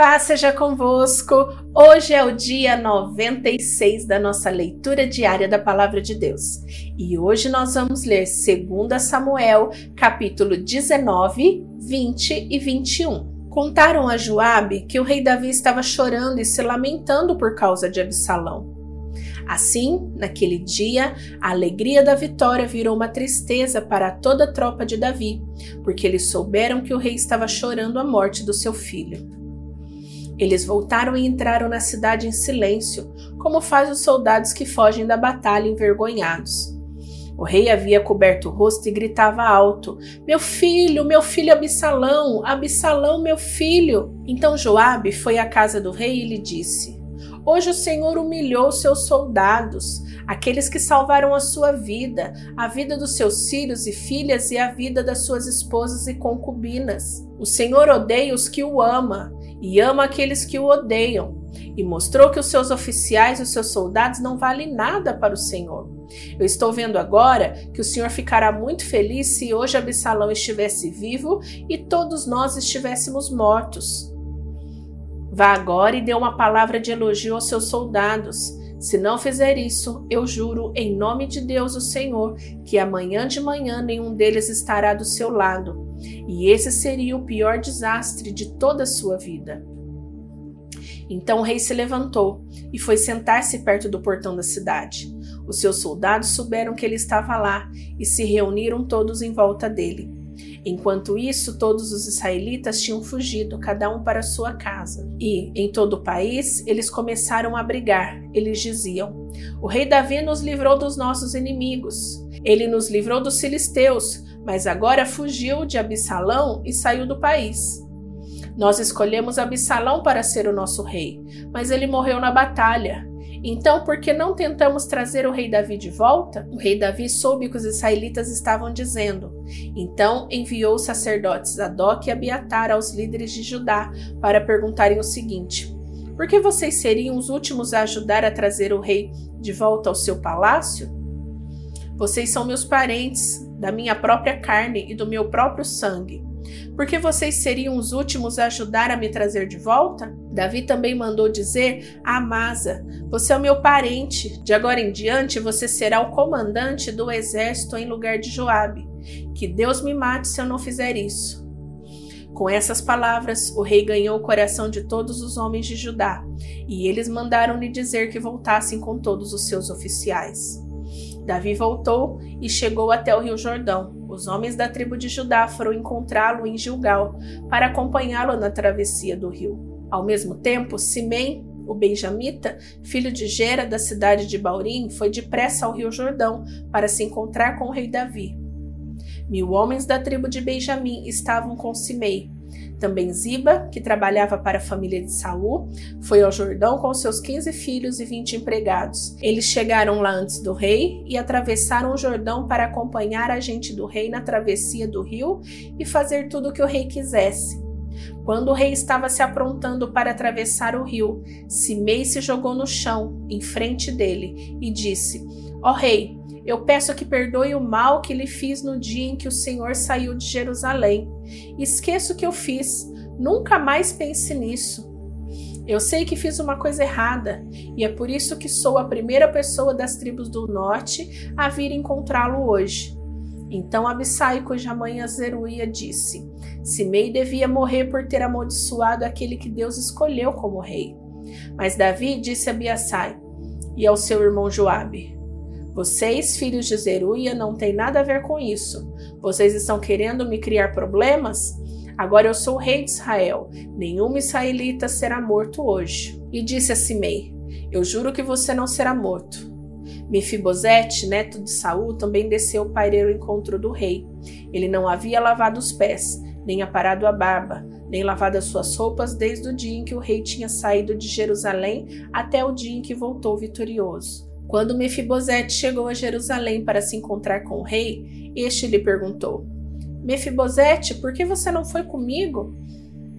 Paz seja convosco. Hoje é o dia 96 da nossa leitura diária da palavra de Deus. E hoje nós vamos ler 2 Samuel, capítulo 19, 20 e 21. Contaram a Joabe que o rei Davi estava chorando e se lamentando por causa de Absalão. Assim, naquele dia, a alegria da vitória virou uma tristeza para toda a tropa de Davi, porque eles souberam que o rei estava chorando a morte do seu filho. Eles voltaram e entraram na cidade em silêncio, como faz os soldados que fogem da batalha envergonhados. O rei havia coberto o rosto e gritava alto: Meu filho, meu filho Absalão, Absalão, meu filho! Então Joabe foi à casa do rei e lhe disse: Hoje o Senhor humilhou seus soldados, aqueles que salvaram a sua vida, a vida dos seus filhos e filhas e a vida das suas esposas e concubinas. O Senhor odeia os que o ama e ama aqueles que o odeiam, e mostrou que os seus oficiais e os seus soldados não valem nada para o Senhor. Eu estou vendo agora que o Senhor ficará muito feliz se hoje Absalão estivesse vivo e todos nós estivéssemos mortos. Vá agora e dê uma palavra de elogio aos seus soldados. Se não fizer isso, eu juro em nome de Deus, o Senhor, que amanhã de manhã nenhum deles estará do seu lado e esse seria o pior desastre de toda a sua vida. Então o rei se levantou e foi sentar-se perto do portão da cidade. Os seus soldados souberam que ele estava lá e se reuniram todos em volta dele. Enquanto isso, todos os israelitas tinham fugido, cada um para sua casa. E, em todo o país, eles começaram a brigar. Eles diziam: O rei Davi nos livrou dos nossos inimigos. Ele nos livrou dos filisteus, mas agora fugiu de Absalão e saiu do país. Nós escolhemos Absalão para ser o nosso rei, mas ele morreu na batalha. Então, por que não tentamos trazer o rei Davi de volta? O rei Davi soube que os israelitas estavam dizendo. Então enviou os sacerdotes Zadok e Abiatar aos líderes de Judá para perguntarem o seguinte: Por que vocês seriam os últimos a ajudar a trazer o rei de volta ao seu palácio? Vocês são meus parentes, da minha própria carne e do meu próprio sangue. Porque vocês seriam os últimos a ajudar a me trazer de volta? Davi também mandou dizer a Amasa: Você é o meu parente. De agora em diante você será o comandante do exército em lugar de Joabe. Que Deus me mate se eu não fizer isso. Com essas palavras, o rei ganhou o coração de todos os homens de Judá, e eles mandaram-lhe dizer que voltassem com todos os seus oficiais. Davi voltou e chegou até o rio Jordão. Os homens da tribo de Judá foram encontrá-lo em Gilgal para acompanhá-lo na travessia do rio. Ao mesmo tempo, Simém, o benjamita, filho de Gera da cidade de Baurim, foi depressa ao rio Jordão para se encontrar com o rei Davi. Mil homens da tribo de Benjamim estavam com Simei, também Ziba, que trabalhava para a família de Saul, foi ao Jordão com seus 15 filhos e 20 empregados. Eles chegaram lá antes do rei e atravessaram o Jordão para acompanhar a gente do rei na travessia do rio e fazer tudo o que o rei quisesse. Quando o rei estava se aprontando para atravessar o rio, Simei se jogou no chão, em frente dele, e disse: Ó oh, rei, eu peço que perdoe o mal que lhe fiz no dia em que o Senhor saiu de Jerusalém. Esqueça o que eu fiz. Nunca mais pense nisso. Eu sei que fiz uma coisa errada, e é por isso que sou a primeira pessoa das tribos do norte a vir encontrá-lo hoje. Então Abissai, cuja mãe Azeruia, disse: Simei devia morrer por ter amaldiçoado aquele que Deus escolheu como rei. Mas Davi disse a Abiassai e ao seu irmão Joabe: vocês, filhos de Zeruia, não têm nada a ver com isso. Vocês estão querendo me criar problemas? Agora eu sou o rei de Israel. Nenhum israelita será morto hoje. E disse a Simei: Eu juro que você não será morto. Mefibosete, neto de Saul, também desceu para ao encontro do rei. Ele não havia lavado os pés, nem aparado a barba, nem lavado as suas roupas desde o dia em que o rei tinha saído de Jerusalém até o dia em que voltou vitorioso. Quando Mefibosete chegou a Jerusalém para se encontrar com o rei, este lhe perguntou: Mefibosete, por que você não foi comigo?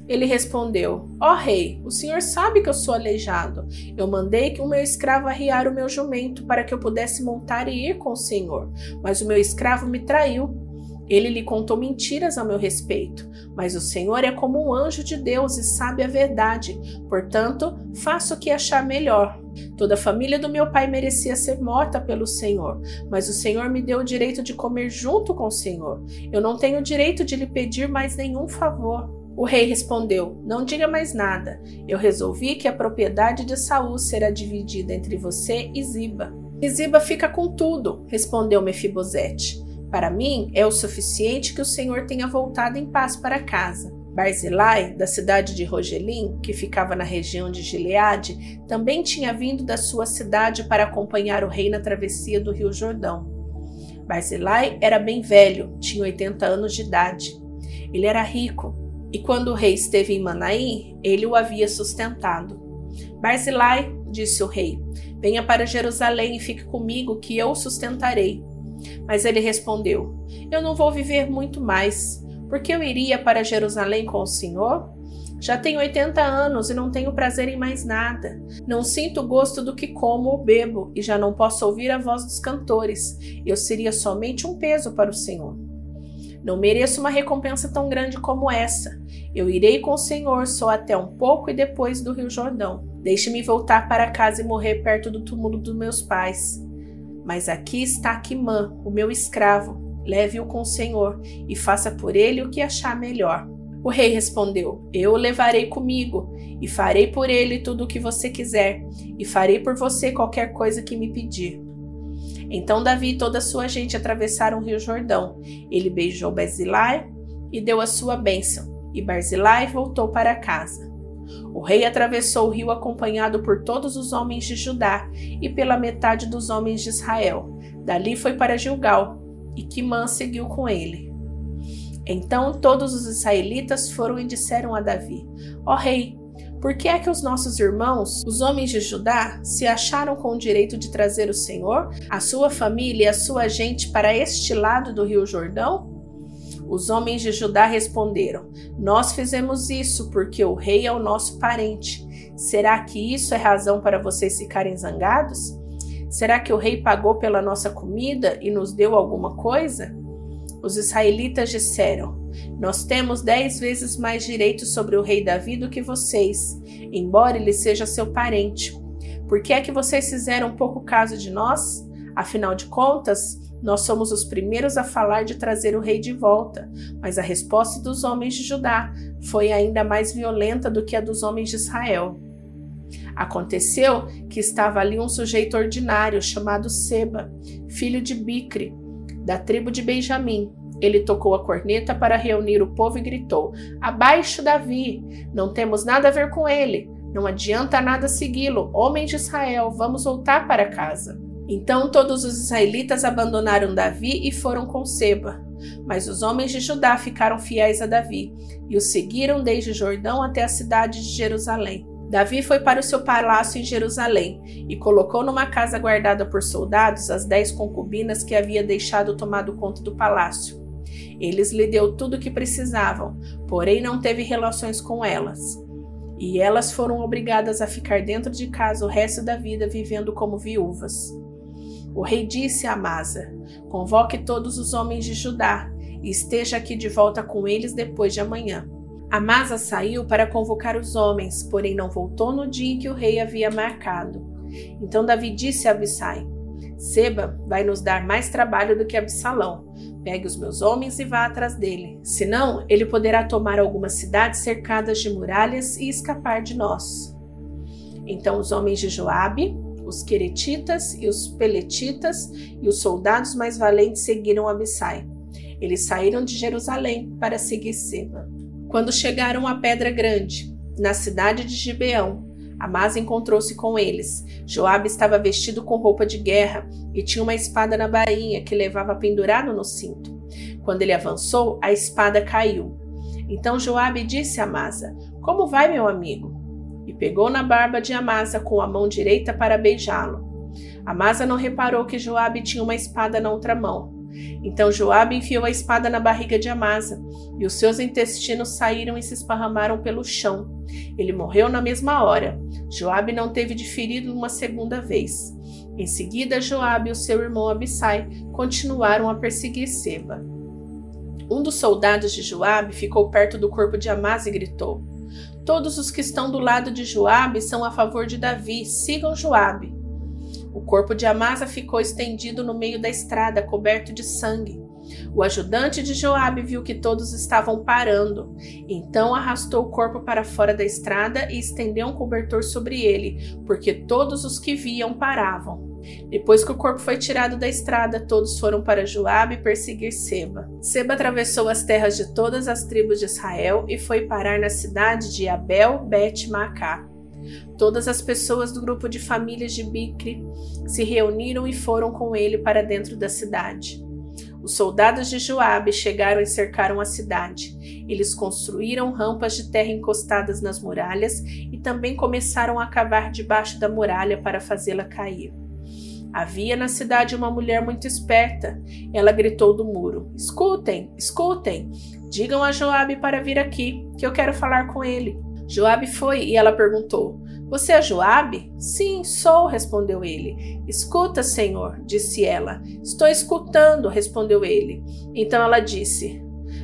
Ele respondeu: Ó oh, rei, o senhor sabe que eu sou aleijado. Eu mandei que o meu escravo arriar o meu jumento para que eu pudesse montar e ir com o senhor, mas o meu escravo me traiu. Ele lhe contou mentiras a meu respeito, mas o Senhor é como um anjo de Deus e sabe a verdade. Portanto, faço o que achar melhor. Toda a família do meu pai merecia ser morta pelo Senhor, mas o Senhor me deu o direito de comer junto com o Senhor. Eu não tenho o direito de lhe pedir mais nenhum favor. O rei respondeu: Não diga mais nada. Eu resolvi que a propriedade de Saul será dividida entre você e Ziba. Ziba fica com tudo, respondeu Mefibosete. Para mim é o suficiente que o Senhor tenha voltado em paz para casa. Barzilai, da cidade de Rogelim, que ficava na região de Gileade, também tinha vindo da sua cidade para acompanhar o rei na travessia do rio Jordão. Barzilai era bem velho, tinha 80 anos de idade. Ele era rico, e quando o rei esteve em Manaim, ele o havia sustentado. Barzilai, disse o rei, venha para Jerusalém e fique comigo, que eu o sustentarei. Mas ele respondeu: Eu não vou viver muito mais, porque eu iria para Jerusalém com o Senhor? Já tenho 80 anos e não tenho prazer em mais nada. Não sinto gosto do que como ou bebo e já não posso ouvir a voz dos cantores. Eu seria somente um peso para o Senhor. Não mereço uma recompensa tão grande como essa. Eu irei com o Senhor só até um pouco e depois do Rio Jordão. Deixe-me voltar para casa e morrer perto do túmulo dos meus pais. Mas aqui está Quimã, o meu escravo. Leve-o com o Senhor e faça por ele o que achar melhor. O rei respondeu: Eu o levarei comigo e farei por ele tudo o que você quiser, e farei por você qualquer coisa que me pedir. Então Davi e toda a sua gente atravessaram o rio Jordão. Ele beijou Barzilai e deu a sua bênção, e Barzilai voltou para casa. O rei atravessou o rio acompanhado por todos os homens de Judá e pela metade dos homens de Israel. Dali foi para Gilgal, e Quimã seguiu com ele. Então todos os israelitas foram e disseram a Davi: Ó rei, por que é que os nossos irmãos, os homens de Judá, se acharam com o direito de trazer o Senhor, a sua família e a sua gente para este lado do rio Jordão? Os homens de Judá responderam: Nós fizemos isso porque o rei é o nosso parente. Será que isso é razão para vocês ficarem zangados? Será que o rei pagou pela nossa comida e nos deu alguma coisa? Os israelitas disseram: Nós temos dez vezes mais direitos sobre o rei Davi do que vocês, embora ele seja seu parente. Por que é que vocês fizeram pouco caso de nós? Afinal de contas, nós somos os primeiros a falar de trazer o rei de volta, mas a resposta dos homens de Judá foi ainda mais violenta do que a dos homens de Israel. Aconteceu que estava ali um sujeito ordinário chamado Seba, filho de Bicre, da tribo de Benjamim. Ele tocou a corneta para reunir o povo e gritou: Abaixo Davi! Não temos nada a ver com ele. Não adianta nada segui-lo. Homens de Israel, vamos voltar para casa. Então todos os israelitas abandonaram Davi e foram com Seba. Mas os homens de Judá ficaram fiéis a Davi e o seguiram desde Jordão até a cidade de Jerusalém. Davi foi para o seu palácio em Jerusalém e colocou numa casa guardada por soldados as dez concubinas que havia deixado tomado conta do palácio. Eles lhe deu tudo o que precisavam, porém não teve relações com elas. E elas foram obrigadas a ficar dentro de casa o resto da vida vivendo como viúvas. O rei disse a Amasa: Convoque todos os homens de Judá e esteja aqui de volta com eles depois de amanhã. Amasa saiu para convocar os homens, porém não voltou no dia em que o rei havia marcado. Então Davi disse a Abissai: Seba vai nos dar mais trabalho do que Absalão. Pegue os meus homens e vá atrás dele. Senão, ele poderá tomar algumas cidades cercadas de muralhas e escapar de nós. Então os homens de Joabe, os queretitas e os peletitas e os soldados mais valentes seguiram Abissai. Eles saíram de Jerusalém para seguir Seba. Quando chegaram à Pedra Grande, na cidade de Gibeão, Amasa encontrou-se com eles. Joabe estava vestido com roupa de guerra e tinha uma espada na bainha que levava pendurado no cinto. Quando ele avançou, a espada caiu. Então Joabe disse a Amasa: Como vai, meu amigo? e pegou na barba de Amasa com a mão direita para beijá-lo. Amasa não reparou que Joabe tinha uma espada na outra mão. Então Joabe enfiou a espada na barriga de Amasa, e os seus intestinos saíram e se esparramaram pelo chão. Ele morreu na mesma hora. Joabe não teve de ferido uma segunda vez. Em seguida, Joabe e o seu irmão Abissai continuaram a perseguir Seba. Um dos soldados de Joabe ficou perto do corpo de Amasa e gritou: Todos os que estão do lado de Joabe são a favor de Davi, sigam Joabe. O corpo de Amasa ficou estendido no meio da estrada, coberto de sangue. O ajudante de Joabe viu que todos estavam parando. Então arrastou o corpo para fora da estrada e estendeu um cobertor sobre ele, porque todos os que viam paravam. Depois que o corpo foi tirado da estrada, todos foram para Joabe perseguir Seba. Seba atravessou as terras de todas as tribos de Israel e foi parar na cidade de Abel Bet Macá. Todas as pessoas do grupo de famílias de Bicre se reuniram e foram com ele para dentro da cidade. Os soldados de Joabe chegaram e cercaram a cidade. Eles construíram rampas de terra encostadas nas muralhas e também começaram a cavar debaixo da muralha para fazê-la cair. Havia na cidade uma mulher muito esperta. Ela gritou do muro: Escutem, escutem! Digam a Joabe para vir aqui, que eu quero falar com ele. Joabe foi e ela perguntou: Você é Joabe? Sim, sou, respondeu ele. Escuta, Senhor, disse ela. Estou escutando, respondeu ele. Então ela disse: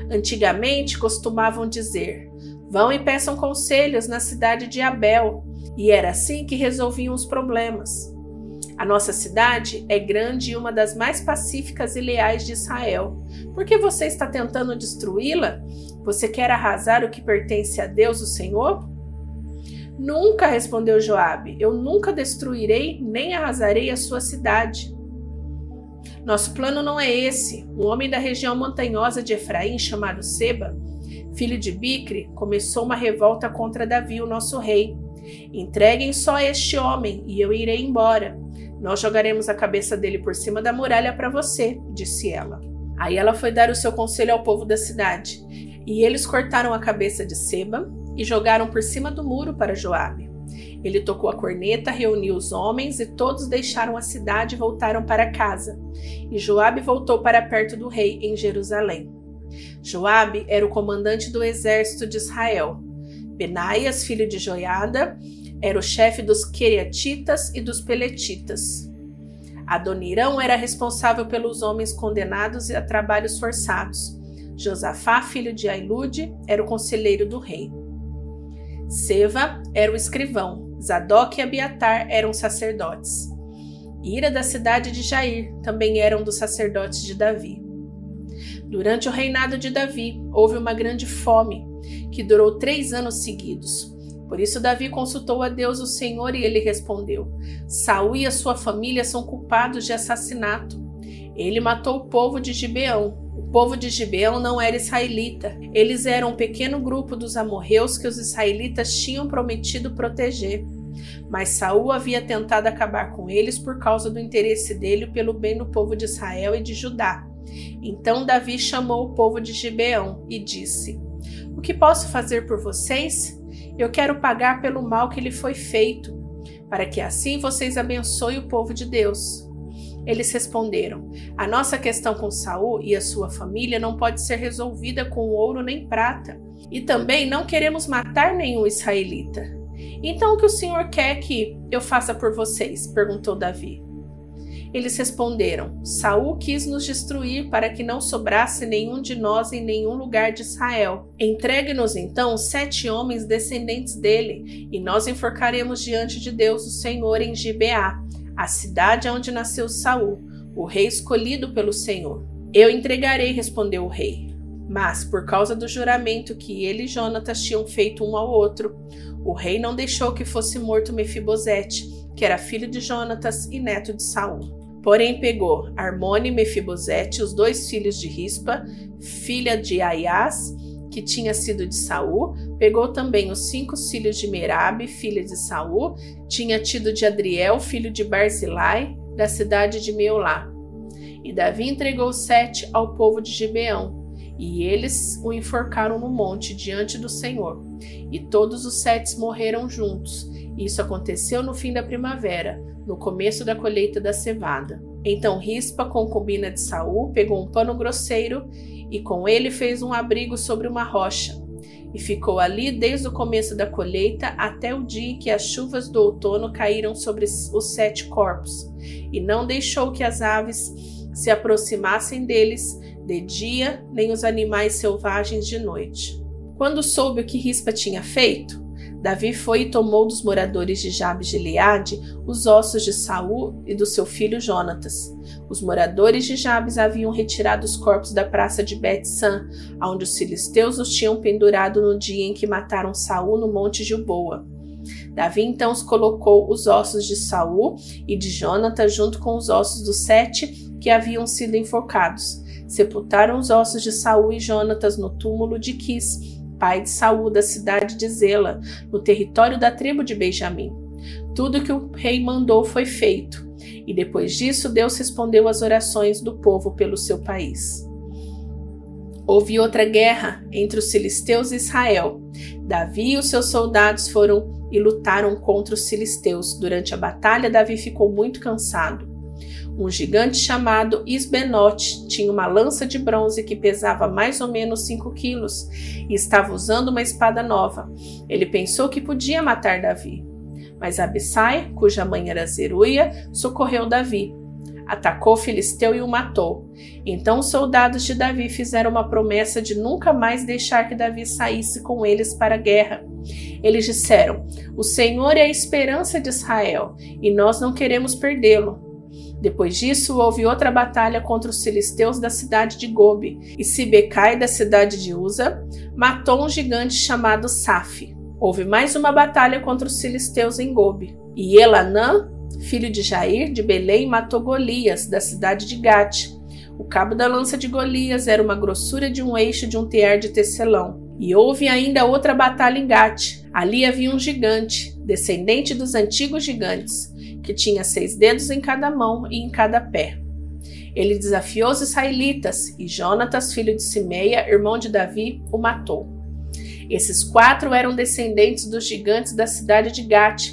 Antigamente costumavam dizer: Vão e peçam conselhos na cidade de Abel. E era assim que resolviam os problemas. A nossa cidade é grande e uma das mais pacíficas e leais de Israel. Por que você está tentando destruí-la? Você quer arrasar o que pertence a Deus, o Senhor? Nunca, respondeu Joabe. Eu nunca destruirei nem arrasarei a sua cidade. Nosso plano não é esse. Um homem da região montanhosa de Efraim, chamado Seba, filho de Bicre, começou uma revolta contra Davi, o nosso rei. Entreguem só este homem e eu irei embora. Nós jogaremos a cabeça dele por cima da muralha para você, disse ela. Aí ela foi dar o seu conselho ao povo da cidade. E eles cortaram a cabeça de Seba e jogaram por cima do muro para Joabe. Ele tocou a corneta, reuniu os homens e todos deixaram a cidade e voltaram para casa. E Joabe voltou para perto do rei em Jerusalém. Joabe era o comandante do exército de Israel. Benaias, filho de Joiada, era o chefe dos Queriatitas e dos Peletitas. Adonirão era responsável pelos homens condenados a trabalhos forçados. Josafá, filho de Ailude, era o conselheiro do rei. Seva era o escrivão. Zadok e Abiatar eram sacerdotes. Ira da cidade de Jair também eram dos sacerdotes de Davi. Durante o reinado de Davi, houve uma grande fome, que durou três anos seguidos. Por isso Davi consultou a Deus o Senhor e ele respondeu: Saul e a sua família são culpados de assassinato. Ele matou o povo de Gibeão, o povo de Gibeão não era israelita. Eles eram um pequeno grupo dos amorreus que os israelitas tinham prometido proteger. Mas Saul havia tentado acabar com eles por causa do interesse dele pelo bem do povo de Israel e de Judá. Então Davi chamou o povo de Gibeão e disse: O que posso fazer por vocês? Eu quero pagar pelo mal que lhe foi feito, para que assim vocês abençoem o povo de Deus. Eles responderam: A nossa questão com Saul e a sua família não pode ser resolvida com ouro nem prata, e também não queremos matar nenhum israelita. Então o que o Senhor quer que eu faça por vocês? perguntou Davi. Eles responderam: Saul quis nos destruir para que não sobrasse nenhum de nós em nenhum lugar de Israel. Entregue-nos então sete homens descendentes dele, e nós enforcaremos diante de Deus o Senhor em Gibeá a cidade onde nasceu Saul, o rei escolhido pelo Senhor. Eu entregarei, respondeu o rei. Mas, por causa do juramento que ele e Jonatas tinham feito um ao outro, o rei não deixou que fosse morto Mefibosete, que era filho de Jonatas e neto de Saul. Porém, pegou Armone e Mefibosete, os dois filhos de Rispa, filha de Aias, que tinha sido de Saul, pegou também os cinco filhos de Merabe, filha de Saul, tinha tido de Adriel, filho de Barzilai, da cidade de Meolá. E Davi entregou sete ao povo de Gibeão, e eles o enforcaram no monte diante do Senhor. E todos os sete morreram juntos. Isso aconteceu no fim da primavera, no começo da colheita da cevada. Então Rispa, concubina de Saul, pegou um pano grosseiro e com ele fez um abrigo sobre uma rocha. E ficou ali desde o começo da colheita até o dia em que as chuvas do outono caíram sobre os sete corpos, e não deixou que as aves se aproximassem deles, de dia, nem os animais selvagens de noite. Quando soube o que Rispa tinha feito, Davi foi e tomou dos moradores de Jabes de Gileade os ossos de Saul e do seu filho Jonatas. Os moradores de Jabes haviam retirado os corpos da praça de Bet-San, onde os filisteus os tinham pendurado no dia em que mataram Saul no monte Gilboa. Davi então os colocou os ossos de Saul e de Jonatas junto com os ossos dos sete que haviam sido enforcados. Sepultaram os ossos de Saul e Jonatas no túmulo de Quis, pai de Saul da cidade de Zela, no território da tribo de Benjamim. Tudo que o rei mandou foi feito, e depois disso Deus respondeu às orações do povo pelo seu país. Houve outra guerra entre os filisteus e Israel. Davi e os seus soldados foram e lutaram contra os filisteus. Durante a batalha, Davi ficou muito cansado. Um gigante chamado Isbenote tinha uma lança de bronze que pesava mais ou menos 5 quilos e estava usando uma espada nova. Ele pensou que podia matar Davi. Mas Abissai, cuja mãe era Zeruia, socorreu Davi. Atacou filisteu e o matou. Então os soldados de Davi fizeram uma promessa de nunca mais deixar que Davi saísse com eles para a guerra. Eles disseram: O Senhor é a esperança de Israel e nós não queremos perdê-lo. Depois disso, houve outra batalha contra os filisteus da cidade de Gobe, e Sibecai, da cidade de Uza, matou um gigante chamado Saf. Houve mais uma batalha contra os filisteus em Gobe, e Elanã, filho de Jair, de Belém, matou Golias, da cidade de Gate. O cabo da lança de Golias era uma grossura de um eixo de um tear de tecelão. E houve ainda outra batalha em Gate. Ali havia um gigante, descendente dos antigos gigantes, que tinha seis dedos em cada mão e em cada pé. Ele desafiou os israelitas e Jonatas, filho de Simeia, irmão de Davi, o matou. Esses quatro eram descendentes dos gigantes da cidade de Gate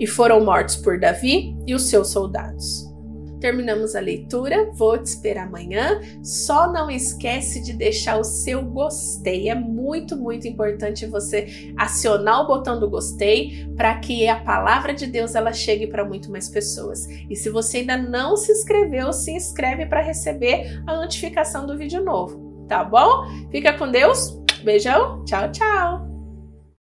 e foram mortos por Davi e os seus soldados. Terminamos a leitura, vou te esperar amanhã. Só não esquece de deixar o seu gostei. É muito, muito importante você acionar o botão do gostei para que a palavra de Deus ela chegue para muito mais pessoas. E se você ainda não se inscreveu, se inscreve para receber a notificação do vídeo novo, tá bom? Fica com Deus. Beijão. Tchau, tchau.